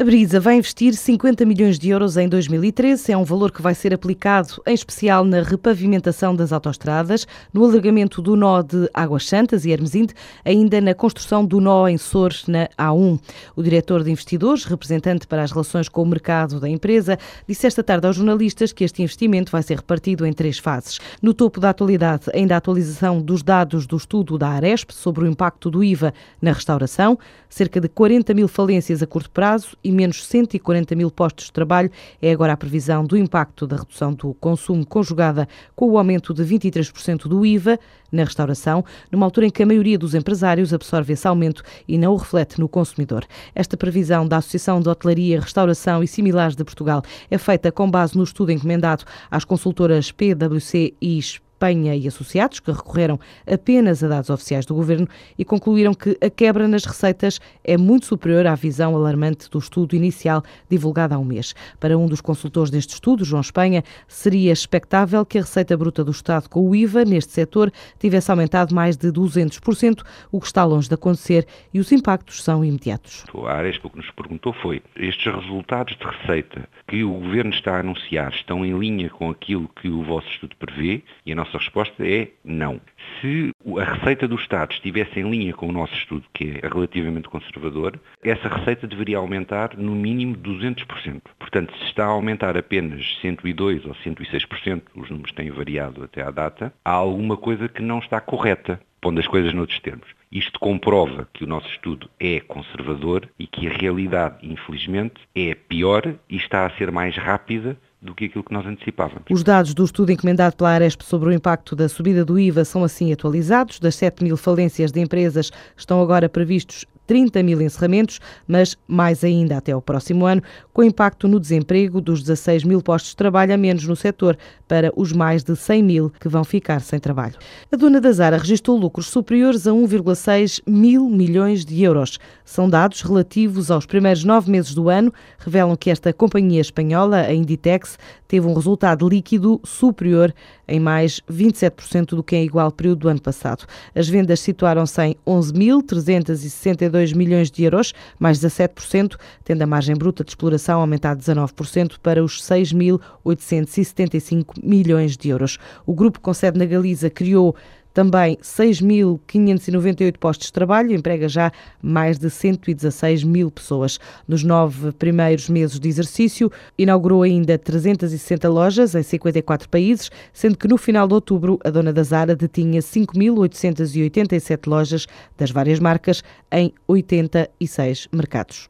A Brisa vai investir 50 milhões de euros em 2013. É um valor que vai ser aplicado, em especial, na repavimentação das autoestradas, no alargamento do nó de Águas Santas e Hermesinde, ainda na construção do nó em Sores, na A1. O diretor de investidores, representante para as relações com o mercado da empresa, disse esta tarde aos jornalistas que este investimento vai ser repartido em três fases. No topo da atualidade, ainda a atualização dos dados do estudo da Aresp sobre o impacto do IVA na restauração, cerca de 40 mil falências a curto prazo e menos 140 mil postos de trabalho é agora a previsão do impacto da redução do consumo conjugada com o aumento de 23% do IVA na restauração, numa altura em que a maioria dos empresários absorve esse aumento e não o reflete no consumidor. Esta previsão da Associação de Hotelaria, Restauração e Similares de Portugal é feita com base no estudo encomendado às consultoras PwC e Penha e Associados, que recorreram apenas a dados oficiais do governo e concluíram que a quebra nas receitas é muito superior à visão alarmante do estudo inicial divulgado há um mês. Para um dos consultores deste estudo, João Espanha, seria expectável que a receita bruta do Estado com o IVA neste setor tivesse aumentado mais de 200%, o que está longe de acontecer e os impactos são imediatos. A Arespa o que nos perguntou foi, estes resultados de receita que o governo está a anunciar estão em linha com aquilo que o vosso estudo prevê? E a nossa nossa resposta é não. Se a receita do Estado estivesse em linha com o nosso estudo, que é relativamente conservador, essa receita deveria aumentar no mínimo 200%. Portanto, se está a aumentar apenas 102% ou 106%, os números têm variado até à data, há alguma coisa que não está correta pondo as coisas noutros termos. Isto comprova que o nosso estudo é conservador e que a realidade, infelizmente, é pior e está a ser mais rápida do que aquilo que nós antecipávamos. Os dados do estudo encomendado pela Aresp sobre o impacto da subida do IVA são assim atualizados. Das 7 mil falências de empresas estão agora previstos 30 mil encerramentos, mas mais ainda até o próximo ano, com impacto no desemprego dos 16 mil postos de trabalho a menos no setor, para os mais de 100 mil que vão ficar sem trabalho. A dona da Zara registrou lucros superiores a 1,6 mil milhões de euros. São dados relativos aos primeiros nove meses do ano, revelam que esta companhia espanhola, a Inditex, teve um resultado líquido superior em mais 27% do que em igual período do ano passado. As vendas situaram-se em 11.362 milhões de euros, mais 17%, tendo a margem bruta de exploração aumentado 19% para os 6.875 milhões de euros. O grupo com sede na Galiza criou também 6.598 postos de trabalho, emprega já mais de 116 mil pessoas. Nos nove primeiros meses de exercício, inaugurou ainda 360 lojas em 54 países, sendo que no final de outubro a dona da Zara detinha 5.887 lojas das várias marcas em 86 mercados.